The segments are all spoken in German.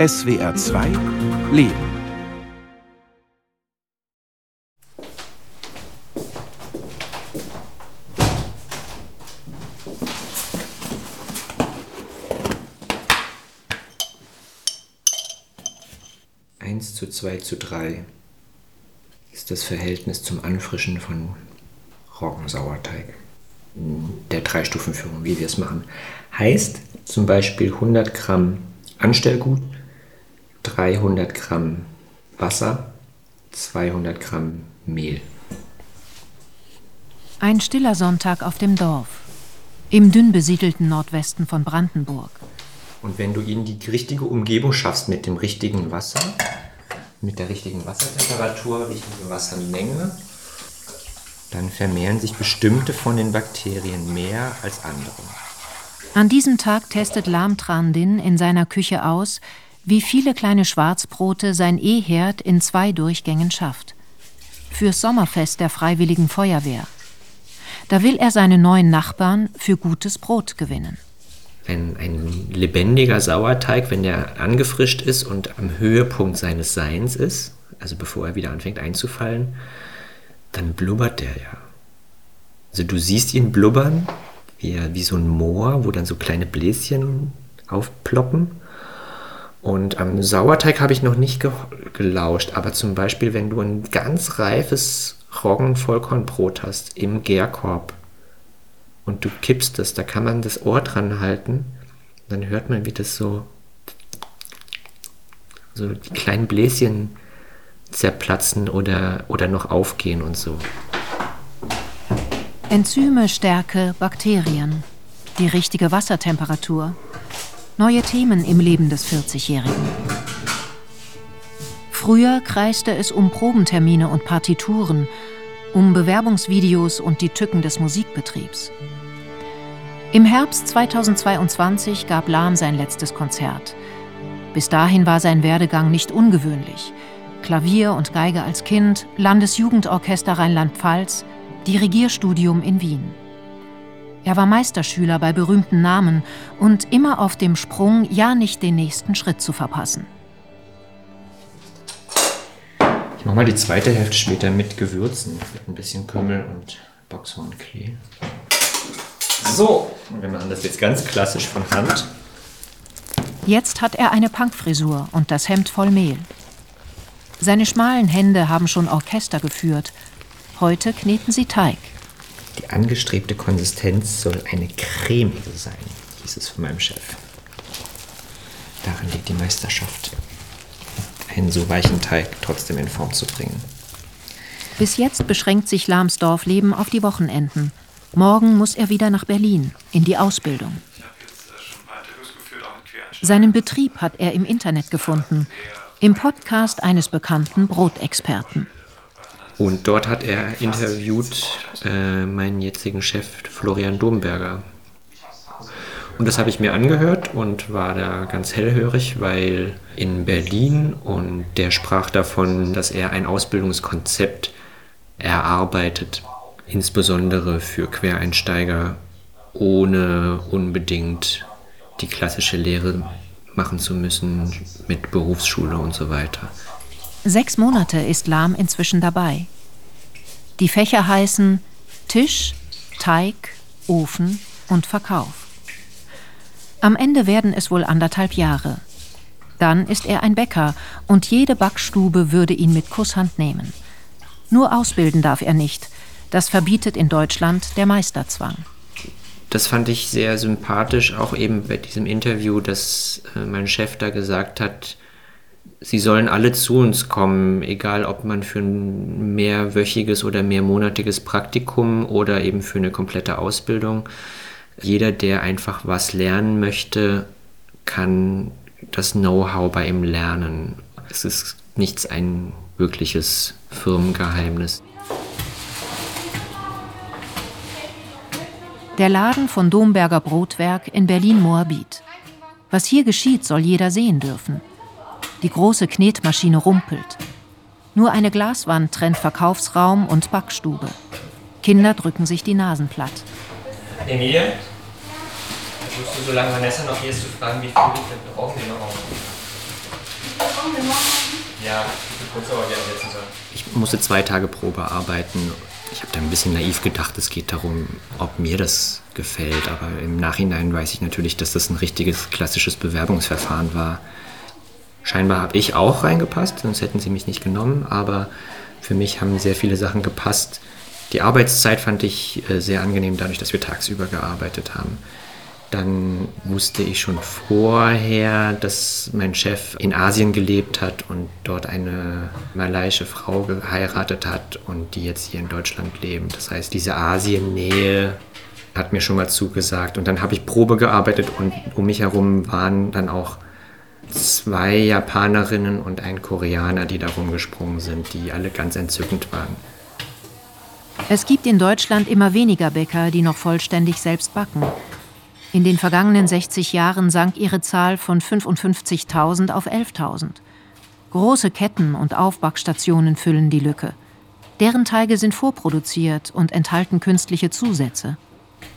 SWR 2 Leben. Eins zu zwei zu drei ist das Verhältnis zum Anfrischen von Roggensauerteig. Der Drei-Stufen-Führung, wie wir es machen. Heißt zum Beispiel 100 Gramm Anstellgut, 300 Gramm Wasser, 200 Gramm Mehl. Ein stiller Sonntag auf dem Dorf, im dünn besiedelten Nordwesten von Brandenburg. Und wenn du ihnen die richtige Umgebung schaffst mit dem richtigen Wasser, mit der richtigen Wassertemperatur, richtige Wassermenge, dann vermehren sich bestimmte von den Bakterien mehr als andere. An diesem Tag testet Lam Trandin in seiner Küche aus, wie viele kleine Schwarzbrote sein E-Herd in zwei Durchgängen schafft. Fürs Sommerfest der Freiwilligen Feuerwehr. Da will er seine neuen Nachbarn für gutes Brot gewinnen. Ein, ein lebendiger Sauerteig, wenn der angefrischt ist und am Höhepunkt seines Seins ist, also bevor er wieder anfängt einzufallen, dann blubbert der ja. Also du siehst ihn blubbern, wie, wie so ein Moor, wo dann so kleine Bläschen aufploppen. Und am Sauerteig habe ich noch nicht ge gelauscht, aber zum Beispiel, wenn du ein ganz reifes Roggen-Vollkornbrot hast im Gärkorb und du kippst das, da kann man das Ohr dran halten, dann hört man, wie das so, so die kleinen Bläschen zerplatzen oder, oder noch aufgehen und so. Enzyme, Stärke, Bakterien, die richtige Wassertemperatur. Neue Themen im Leben des 40-Jährigen. Früher kreiste es um Probentermine und Partituren, um Bewerbungsvideos und die Tücken des Musikbetriebs. Im Herbst 2022 gab Lahm sein letztes Konzert. Bis dahin war sein Werdegang nicht ungewöhnlich. Klavier und Geige als Kind, Landesjugendorchester Rheinland-Pfalz, Dirigierstudium in Wien. Er war Meisterschüler bei berühmten Namen und immer auf dem Sprung, ja nicht den nächsten Schritt zu verpassen. Ich mache mal die zweite Hälfte später mit Gewürzen, mit ein bisschen Kümmel und Boxhornklee. So, wir machen das jetzt ganz klassisch von Hand. Jetzt hat er eine Punkfrisur und das Hemd voll Mehl. Seine schmalen Hände haben schon Orchester geführt Heute kneten sie Teig. Die angestrebte Konsistenz soll eine cremige sein, hieß es von meinem Chef. Darin liegt die Meisterschaft. Einen so weichen Teig trotzdem in Form zu bringen. Bis jetzt beschränkt sich Lahms Dorfleben auf die Wochenenden. Morgen muss er wieder nach Berlin, in die Ausbildung. Seinen Betrieb hat er im Internet gefunden, im Podcast eines bekannten Brotexperten. Und dort hat er interviewt äh, meinen jetzigen Chef Florian Domberger. Und das habe ich mir angehört und war da ganz hellhörig, weil in Berlin und der sprach davon, dass er ein Ausbildungskonzept erarbeitet, insbesondere für Quereinsteiger, ohne unbedingt die klassische Lehre machen zu müssen mit Berufsschule und so weiter. Sechs Monate ist Lahm inzwischen dabei. Die Fächer heißen Tisch, Teig, Ofen und Verkauf. Am Ende werden es wohl anderthalb Jahre. Dann ist er ein Bäcker und jede Backstube würde ihn mit Kusshand nehmen. Nur ausbilden darf er nicht. Das verbietet in Deutschland der Meisterzwang. Das fand ich sehr sympathisch, auch eben bei diesem Interview, dass äh, mein Chef da gesagt hat, sie sollen alle zu uns kommen, egal ob man für ein mehrwöchiges oder mehrmonatiges Praktikum oder eben für eine komplette Ausbildung. Jeder, der einfach was lernen möchte, kann das Know-how bei ihm lernen. Es ist nichts ein wirkliches Firmengeheimnis. Der Laden von Domberger Brotwerk in Berlin-Moabit. Was hier geschieht, soll jeder sehen dürfen. Die große Knetmaschine rumpelt. Nur eine Glaswand trennt Verkaufsraum und Backstube. Kinder drücken sich die Nasen platt. Emilie, versuchst du, solange Vanessa noch hier ist, zu fragen, wie viel Liter brauchen wir noch? Ja, ich musste zwei Tage Probe arbeiten. Ich habe da ein bisschen naiv gedacht, es geht darum, ob mir das gefällt. Aber im Nachhinein weiß ich natürlich, dass das ein richtiges klassisches Bewerbungsverfahren war. Scheinbar habe ich auch reingepasst, sonst hätten sie mich nicht genommen. Aber für mich haben sehr viele Sachen gepasst. Die Arbeitszeit fand ich äh, sehr angenehm, dadurch, dass wir tagsüber gearbeitet haben. Dann wusste ich schon vorher, dass mein Chef in Asien gelebt hat und dort eine malaiische Frau geheiratet hat und die jetzt hier in Deutschland leben. Das heißt, diese Asiennähe hat mir schon mal zugesagt. Und dann habe ich Probe gearbeitet und um mich herum waren dann auch zwei Japanerinnen und ein Koreaner, die da rumgesprungen sind, die alle ganz entzückend waren. Es gibt in Deutschland immer weniger Bäcker, die noch vollständig selbst backen. In den vergangenen 60 Jahren sank ihre Zahl von 55.000 auf 11.000. Große Ketten und Aufbackstationen füllen die Lücke. Deren Teige sind vorproduziert und enthalten künstliche Zusätze.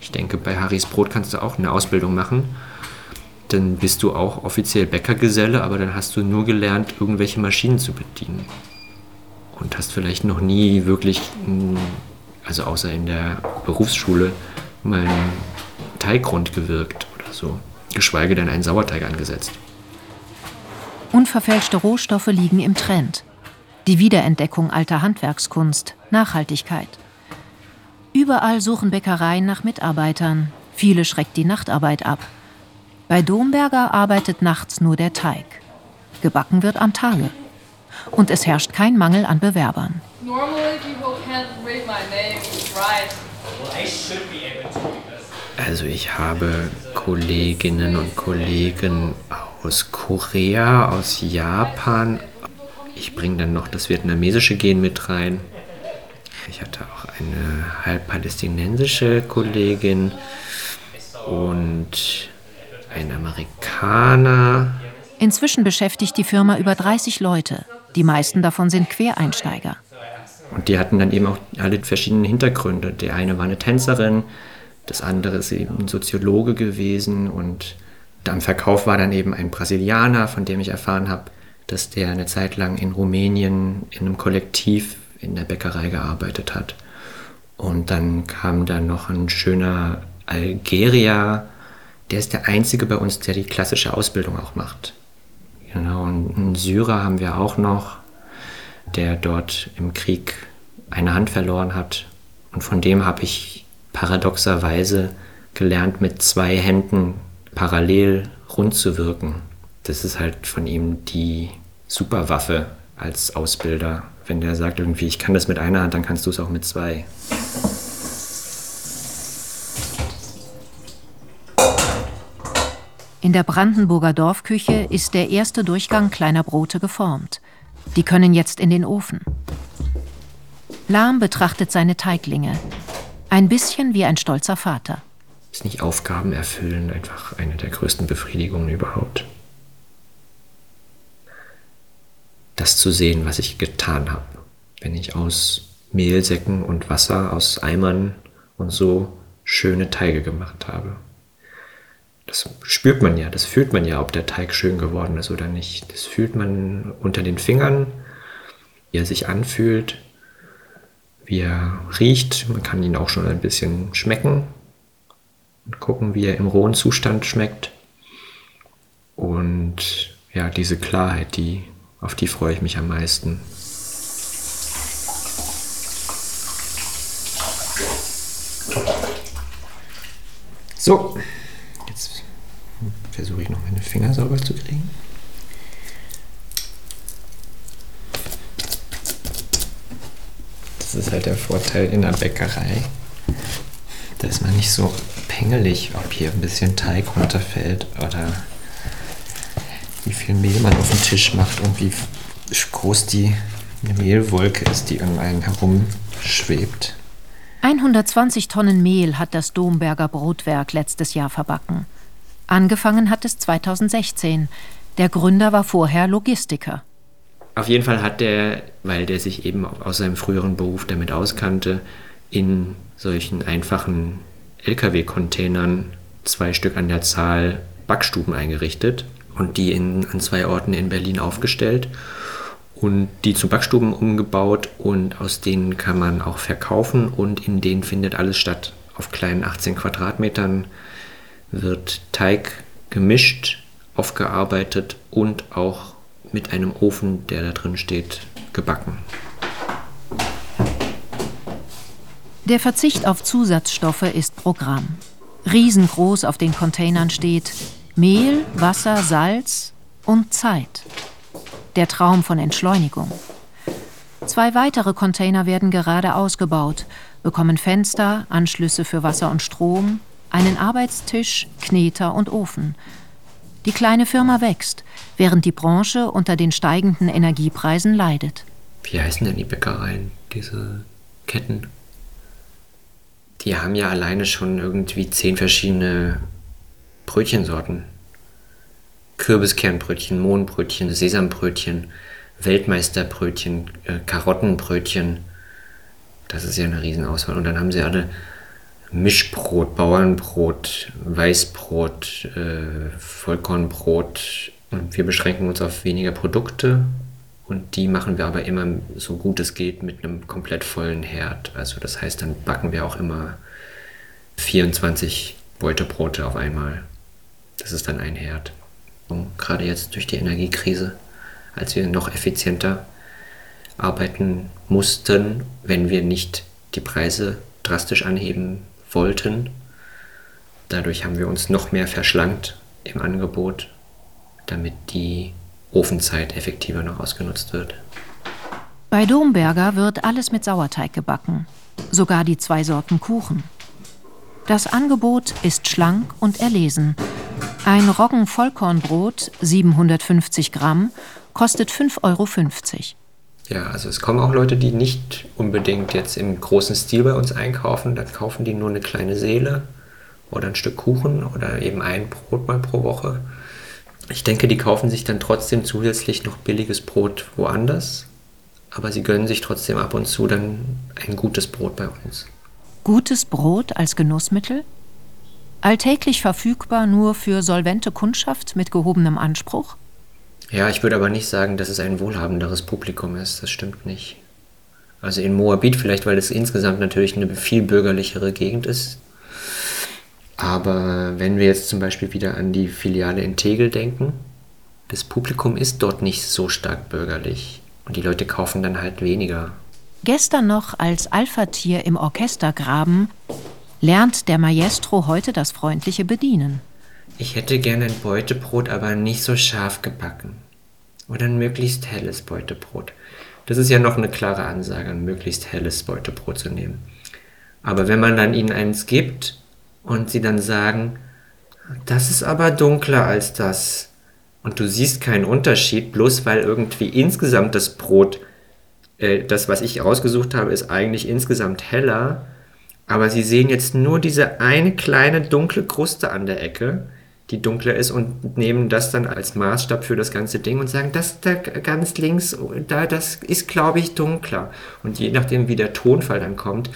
Ich denke, bei Harrys Brot kannst du auch eine Ausbildung machen. Dann bist du auch offiziell Bäckergeselle, aber dann hast du nur gelernt, irgendwelche Maschinen zu bedienen. Und hast vielleicht noch nie wirklich, also außer in der Berufsschule, mal Teiggrund gewirkt oder so, geschweige denn einen Sauerteig angesetzt. Unverfälschte Rohstoffe liegen im Trend. Die Wiederentdeckung alter Handwerkskunst, Nachhaltigkeit. Überall suchen Bäckereien nach Mitarbeitern. Viele schreckt die Nachtarbeit ab. Bei Domberger arbeitet nachts nur der Teig. Gebacken wird am Tage. Und es herrscht kein Mangel an Bewerbern. Also ich habe Kolleginnen und Kollegen aus Korea, aus Japan. Ich bringe dann noch das vietnamesische Gen mit rein. Ich hatte auch eine halb palästinensische Kollegin und Amerikaner. Inzwischen beschäftigt die Firma über 30 Leute. Die meisten davon sind Quereinsteiger. Und die hatten dann eben auch alle verschiedene Hintergründe. Der eine war eine Tänzerin, das andere ist eben ein Soziologe gewesen und am Verkauf war dann eben ein Brasilianer, von dem ich erfahren habe, dass der eine Zeit lang in Rumänien in einem Kollektiv in der Bäckerei gearbeitet hat. Und dann kam da noch ein schöner Algerier, der ist der einzige bei uns, der die klassische Ausbildung auch macht. Genau, und einen Syrer haben wir auch noch, der dort im Krieg eine Hand verloren hat. Und von dem habe ich paradoxerweise gelernt, mit zwei Händen parallel rund zu wirken. Das ist halt von ihm die Superwaffe als Ausbilder. Wenn der sagt irgendwie, ich kann das mit einer Hand, dann kannst du es auch mit zwei. In der Brandenburger Dorfküche ist der erste Durchgang kleiner Brote geformt. Die können jetzt in den Ofen. Lahm betrachtet seine Teiglinge. Ein bisschen wie ein stolzer Vater. Ist nicht Aufgaben erfüllen einfach eine der größten Befriedigungen überhaupt? Das zu sehen, was ich getan habe. Wenn ich aus Mehlsäcken und Wasser, aus Eimern und so schöne Teige gemacht habe. Das spürt man ja, das fühlt man ja, ob der Teig schön geworden ist oder nicht. Das fühlt man unter den Fingern, wie er sich anfühlt wie er riecht. Man kann ihn auch schon ein bisschen schmecken und gucken, wie er im rohen Zustand schmeckt. Und ja, diese Klarheit, die, auf die freue ich mich am meisten. So, versuche ich noch meine Finger sauber zu kriegen. Das ist halt der Vorteil in der Bäckerei. Da ist man nicht so pingelig, ob hier ein bisschen Teig runterfällt oder wie viel Mehl man auf den Tisch macht und wie groß die Mehlwolke ist, die um einen herumschwebt. 120 Tonnen Mehl hat das Domberger Brotwerk letztes Jahr verbacken. Angefangen hat es 2016. Der Gründer war vorher Logistiker. Auf jeden Fall hat der, weil der sich eben aus seinem früheren Beruf damit auskannte, in solchen einfachen Lkw-Containern zwei Stück an der Zahl Backstuben eingerichtet, und die in, an zwei Orten in Berlin aufgestellt und die zu Backstuben umgebaut und aus denen kann man auch verkaufen und in denen findet alles statt. Auf kleinen 18 Quadratmetern wird Teig gemischt, aufgearbeitet und auch mit einem Ofen, der da drin steht, gebacken. Der Verzicht auf Zusatzstoffe ist Programm. Riesengroß auf den Containern steht Mehl, Wasser, Salz und Zeit. Der Traum von Entschleunigung. Zwei weitere Container werden gerade ausgebaut, bekommen Fenster, Anschlüsse für Wasser und Strom, einen Arbeitstisch, Kneter und Ofen. Die kleine Firma wächst, während die Branche unter den steigenden Energiepreisen leidet. Wie heißen denn die Bäckereien, diese Ketten? Die haben ja alleine schon irgendwie zehn verschiedene Brötchensorten. Kürbiskernbrötchen, Mohnbrötchen, Sesambrötchen, Weltmeisterbrötchen, äh, Karottenbrötchen. Das ist ja eine Riesenauswahl. Und dann haben sie alle Mischbrot, Bauernbrot, Weißbrot, äh, Vollkornbrot. Und wir beschränken uns auf weniger Produkte und die machen wir aber immer so gut es geht mit einem komplett vollen Herd. Also das heißt, dann backen wir auch immer 24 Beutebrote auf einmal. Das ist dann ein Herd. Und gerade jetzt durch die Energiekrise, als wir noch effizienter arbeiten mussten, wenn wir nicht die Preise drastisch anheben wollten. Dadurch haben wir uns noch mehr verschlankt im Angebot, damit die Ofenzeit effektiver noch ausgenutzt wird. Bei Domberger wird alles mit Sauerteig gebacken, sogar die zwei Sorten Kuchen. Das Angebot ist schlank und erlesen. Ein Roggen-Vollkornbrot, 750 Gramm, kostet 5,50 Euro. Ja, also es kommen auch Leute, die nicht unbedingt jetzt im großen Stil bei uns einkaufen. Da kaufen die nur eine kleine Seele oder ein Stück Kuchen oder eben ein Brot mal pro Woche. Ich denke, die kaufen sich dann trotzdem zusätzlich noch billiges Brot woanders, aber sie gönnen sich trotzdem ab und zu dann ein gutes Brot bei uns. Gutes Brot als Genussmittel? Alltäglich verfügbar nur für solvente Kundschaft mit gehobenem Anspruch? Ja, ich würde aber nicht sagen, dass es ein wohlhabenderes Publikum ist. Das stimmt nicht. Also in Moabit vielleicht, weil es insgesamt natürlich eine viel bürgerlichere Gegend ist. Aber wenn wir jetzt zum Beispiel wieder an die Filiale in Tegel denken, das Publikum ist dort nicht so stark bürgerlich und die Leute kaufen dann halt weniger. Gestern noch als Alpha-Tier im Orchestergraben lernt der Maestro heute das freundliche Bedienen. Ich hätte gerne ein Beutebrot, aber nicht so scharf gebacken. Oder ein möglichst helles Beutebrot. Das ist ja noch eine klare Ansage, ein möglichst helles Beutebrot zu nehmen. Aber wenn man dann ihnen eins gibt, und sie dann sagen, das ist aber dunkler als das. Und du siehst keinen Unterschied, bloß weil irgendwie insgesamt das Brot, äh, das, was ich ausgesucht habe, ist eigentlich insgesamt heller. Aber sie sehen jetzt nur diese eine kleine dunkle Kruste an der Ecke, die dunkler ist und nehmen das dann als Maßstab für das ganze Ding und sagen, das da ganz links, da, das ist, glaube ich, dunkler. Und je nachdem, wie der Tonfall dann kommt,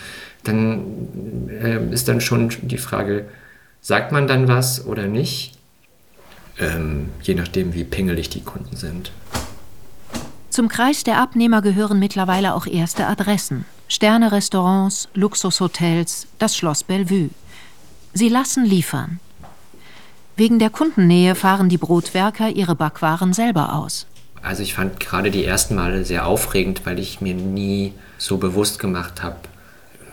dann äh, ist dann schon die Frage, sagt man dann was oder nicht? Ähm, je nachdem, wie pingelig die Kunden sind. Zum Kreis der Abnehmer gehören mittlerweile auch erste Adressen. Sterne-Restaurants, Luxushotels, das Schloss Bellevue. Sie lassen liefern. Wegen der Kundennähe fahren die Brotwerker ihre Backwaren selber aus. Also ich fand gerade die ersten Male sehr aufregend, weil ich mir nie so bewusst gemacht habe,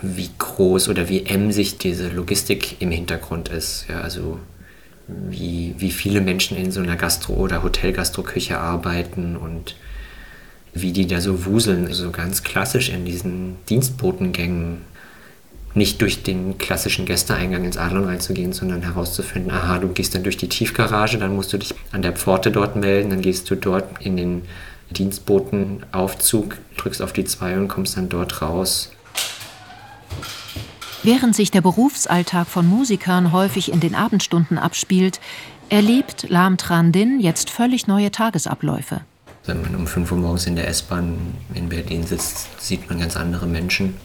wie groß oder wie emsig diese Logistik im Hintergrund ist. Ja, also wie, wie viele Menschen in so einer Gastro- oder Hotelgastroküche arbeiten und wie die da so wuseln, so ganz klassisch in diesen Dienstbotengängen. Nicht durch den klassischen Gästeeingang ins Adlon reinzugehen, sondern herauszufinden, aha, du gehst dann durch die Tiefgarage, dann musst du dich an der Pforte dort melden, dann gehst du dort in den Dienstbotenaufzug, drückst auf die 2 und kommst dann dort raus Während sich der Berufsalltag von Musikern häufig in den Abendstunden abspielt, erlebt Lam Tran Din jetzt völlig neue Tagesabläufe. Wenn man um 5 Uhr morgens in der S-Bahn in Berlin sitzt, sieht man ganz andere Menschen.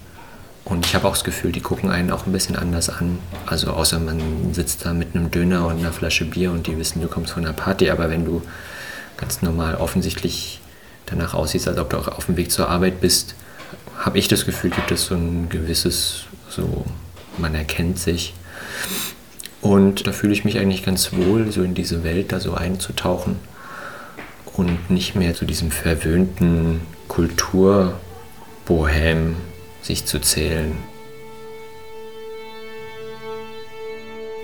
Und ich habe auch das Gefühl, die gucken einen auch ein bisschen anders an. Also außer man sitzt da mit einem Döner und einer Flasche Bier und die wissen, du kommst von einer Party. Aber wenn du ganz normal offensichtlich danach aussiehst, als ob du auch auf dem Weg zur Arbeit bist, habe ich das Gefühl, gibt es so ein gewisses, so man erkennt sich. Und da fühle ich mich eigentlich ganz wohl, so in diese Welt da so einzutauchen und nicht mehr zu diesem verwöhnten Kulturbohem sich zu zählen.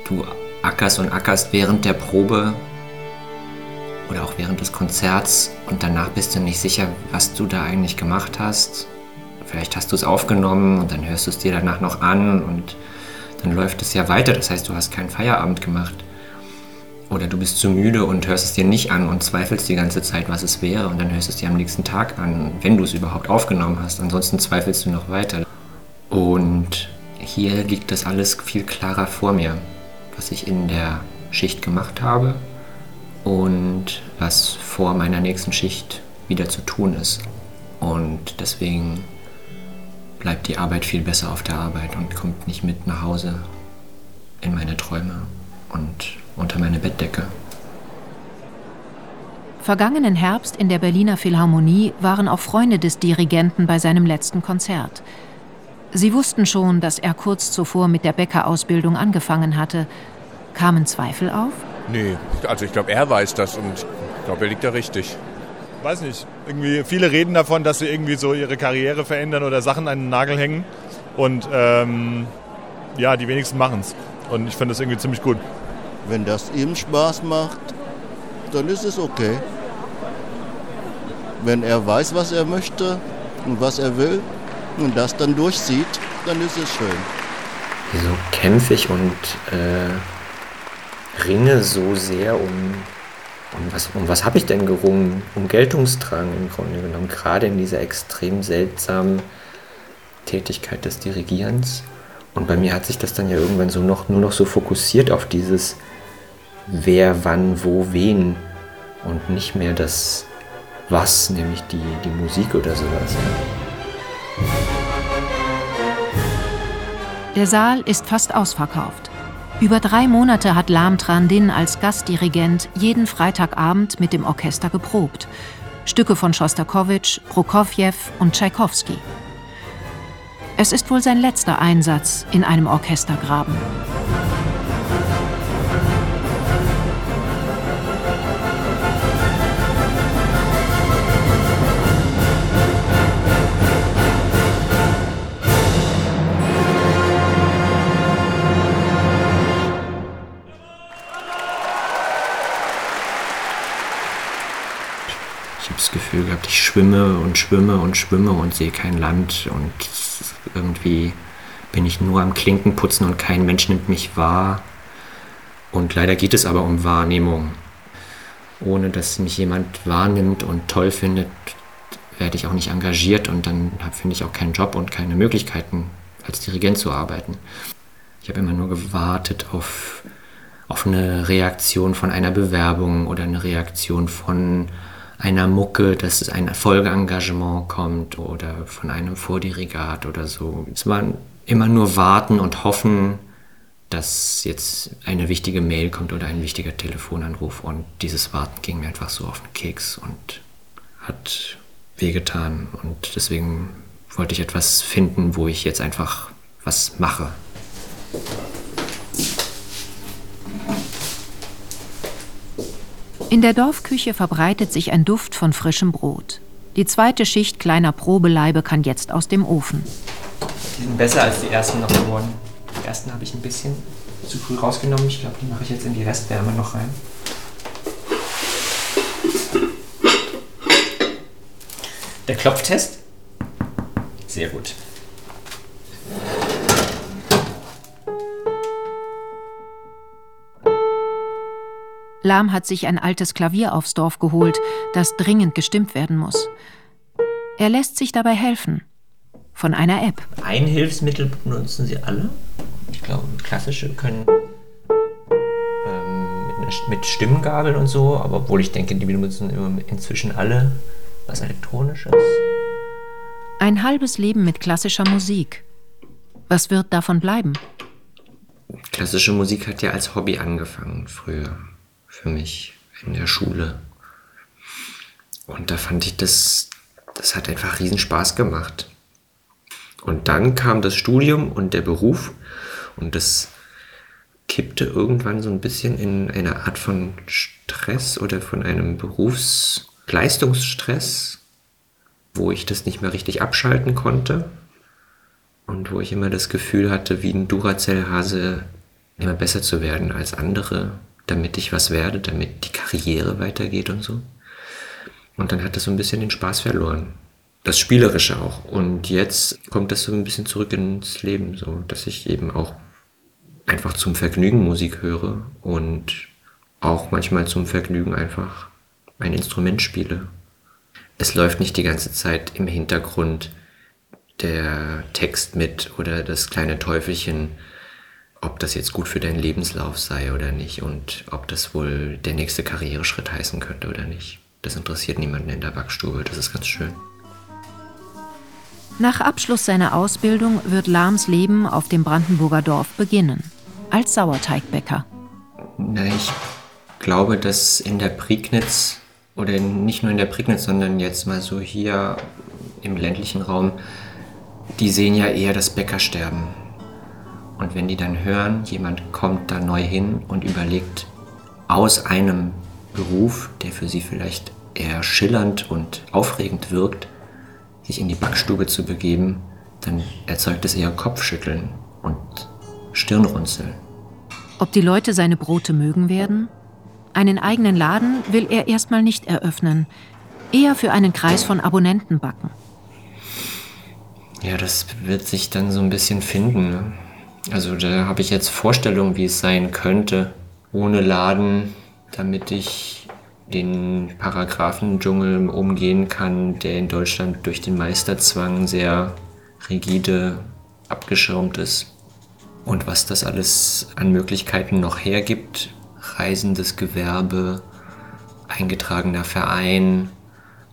Du ackerst und ackerst während der Probe oder auch während des Konzerts und danach bist du nicht sicher, was du da eigentlich gemacht hast. Vielleicht hast du es aufgenommen und dann hörst du es dir danach noch an und dann läuft es ja weiter. Das heißt, du hast keinen Feierabend gemacht. Oder du bist zu müde und hörst es dir nicht an und zweifelst die ganze Zeit, was es wäre. Und dann hörst es dir am nächsten Tag an, wenn du es überhaupt aufgenommen hast. Ansonsten zweifelst du noch weiter. Und hier liegt das alles viel klarer vor mir, was ich in der Schicht gemacht habe und was vor meiner nächsten Schicht wieder zu tun ist. Und deswegen bleibt die Arbeit viel besser auf der Arbeit und kommt nicht mit nach Hause in meine Träume und unter meine Bettdecke. Vergangenen Herbst in der Berliner Philharmonie waren auch Freunde des Dirigenten bei seinem letzten Konzert. Sie wussten schon, dass er kurz zuvor mit der Bäckerausbildung angefangen hatte. Kamen Zweifel auf? Nee, also ich glaube, er weiß das und ich glaube, er liegt da richtig. Weiß nicht. Irgendwie viele reden davon, dass sie irgendwie so ihre Karriere verändern oder Sachen an den Nagel hängen. Und ähm, ja, die wenigsten machen es. Und ich finde das irgendwie ziemlich gut. Wenn das ihm Spaß macht, dann ist es okay. Wenn er weiß, was er möchte und was er will und das dann durchzieht, dann ist es schön. Wieso kämpfe ich und äh, ringe so sehr um, um was, um was habe ich denn gerungen? Um Geltungsdrang im Grunde genommen, gerade in dieser extrem seltsamen Tätigkeit des Dirigierens. Und bei mir hat sich das dann ja irgendwann so noch, nur noch so fokussiert auf dieses wer, wann, wo, wen und nicht mehr das was, nämlich die, die Musik oder sowas. Der Saal ist fast ausverkauft. Über drei Monate hat Lam Trandin als Gastdirigent jeden Freitagabend mit dem Orchester geprobt. Stücke von Schostakowitsch, Prokofjew und Tschaikowski. Es ist wohl sein letzter Einsatz in einem Orchestergraben. Ich schwimme und schwimme und schwimme und sehe kein Land und irgendwie bin ich nur am Klinkenputzen und kein Mensch nimmt mich wahr. Und leider geht es aber um Wahrnehmung. Ohne dass mich jemand wahrnimmt und toll findet, werde ich auch nicht engagiert und dann finde ich auch keinen Job und keine Möglichkeiten, als Dirigent zu arbeiten. Ich habe immer nur gewartet auf, auf eine Reaktion von einer Bewerbung oder eine Reaktion von einer Mucke, dass ein Folgeengagement kommt oder von einem Vordirigat oder so. Es war immer nur warten und hoffen, dass jetzt eine wichtige Mail kommt oder ein wichtiger Telefonanruf und dieses Warten ging mir einfach so auf den Keks und hat wehgetan und deswegen wollte ich etwas finden, wo ich jetzt einfach was mache. In der Dorfküche verbreitet sich ein Duft von frischem Brot. Die zweite Schicht kleiner Probeleibe kann jetzt aus dem Ofen. Die sind besser als die ersten noch geworden. Die ersten habe ich ein bisschen zu früh rausgenommen. Ich glaube, die mache ich jetzt in die Restwärme noch rein. Der Klopftest? Sehr gut. Lahm hat sich ein altes Klavier aufs Dorf geholt, das dringend gestimmt werden muss. Er lässt sich dabei helfen. Von einer App. Ein Hilfsmittel benutzen sie alle. Ich glaube, klassische können ähm, mit, Stimmgabeln und so, aber obwohl ich denke, die benutzen inzwischen alle was Elektronisches. Ein halbes Leben mit klassischer Musik. Was wird davon bleiben? Klassische Musik hat ja als Hobby angefangen früher für mich in der Schule. Und da fand ich das, das hat einfach riesen Spaß gemacht. Und dann kam das Studium und der Beruf und das kippte irgendwann so ein bisschen in eine Art von Stress oder von einem Berufsleistungsstress, wo ich das nicht mehr richtig abschalten konnte und wo ich immer das Gefühl hatte, wie ein Duracell-Hase immer besser zu werden als andere, damit ich was werde, damit die Karriere weitergeht und so. Und dann hat das so ein bisschen den Spaß verloren. Das Spielerische auch. Und jetzt kommt das so ein bisschen zurück ins Leben, so, dass ich eben auch einfach zum Vergnügen Musik höre und auch manchmal zum Vergnügen einfach ein Instrument spiele. Es läuft nicht die ganze Zeit im Hintergrund der Text mit oder das kleine Teufelchen, ob das jetzt gut für deinen Lebenslauf sei oder nicht und ob das wohl der nächste Karriereschritt heißen könnte oder nicht. Das interessiert niemanden in der Backstube, das ist ganz schön. Nach Abschluss seiner Ausbildung wird Lahms Leben auf dem Brandenburger Dorf beginnen, als Sauerteigbäcker. Na, ich glaube, dass in der Prignitz, oder nicht nur in der Prignitz, sondern jetzt mal so hier im ländlichen Raum, die sehen ja eher das Bäckersterben. Und wenn die dann hören, jemand kommt da neu hin und überlegt, aus einem Beruf, der für sie vielleicht eher schillernd und aufregend wirkt, sich in die Backstube zu begeben, dann erzeugt es eher Kopfschütteln und Stirnrunzeln. Ob die Leute seine Brote mögen werden? Einen eigenen Laden will er erstmal nicht eröffnen, eher für einen Kreis von Abonnenten backen. Ja, das wird sich dann so ein bisschen finden. Ne? Also da habe ich jetzt Vorstellungen, wie es sein könnte, ohne Laden, damit ich den Paragraphendschungel umgehen kann, der in Deutschland durch den Meisterzwang sehr rigide abgeschirmt ist. Und was das alles an Möglichkeiten noch hergibt, reisendes Gewerbe, eingetragener Verein,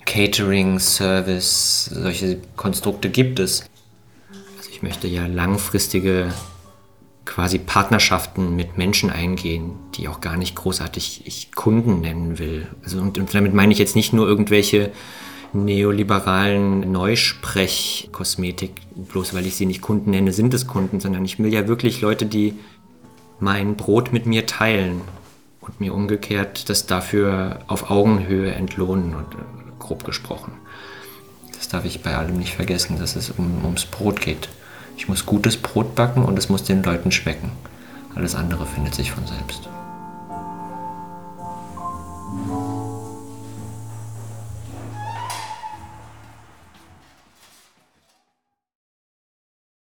Catering, Service, solche Konstrukte gibt es. Also ich möchte ja langfristige quasi Partnerschaften mit Menschen eingehen, die auch gar nicht großartig ich Kunden nennen will. Also und, und damit meine ich jetzt nicht nur irgendwelche neoliberalen Neusprech-Kosmetik, bloß weil ich sie nicht Kunden nenne, sind es Kunden, sondern ich will ja wirklich Leute, die mein Brot mit mir teilen und mir umgekehrt das dafür auf Augenhöhe entlohnen und grob gesprochen. Das darf ich bei allem nicht vergessen, dass es um, ums Brot geht. Ich muss gutes Brot backen und es muss den Leuten schmecken. Alles andere findet sich von selbst.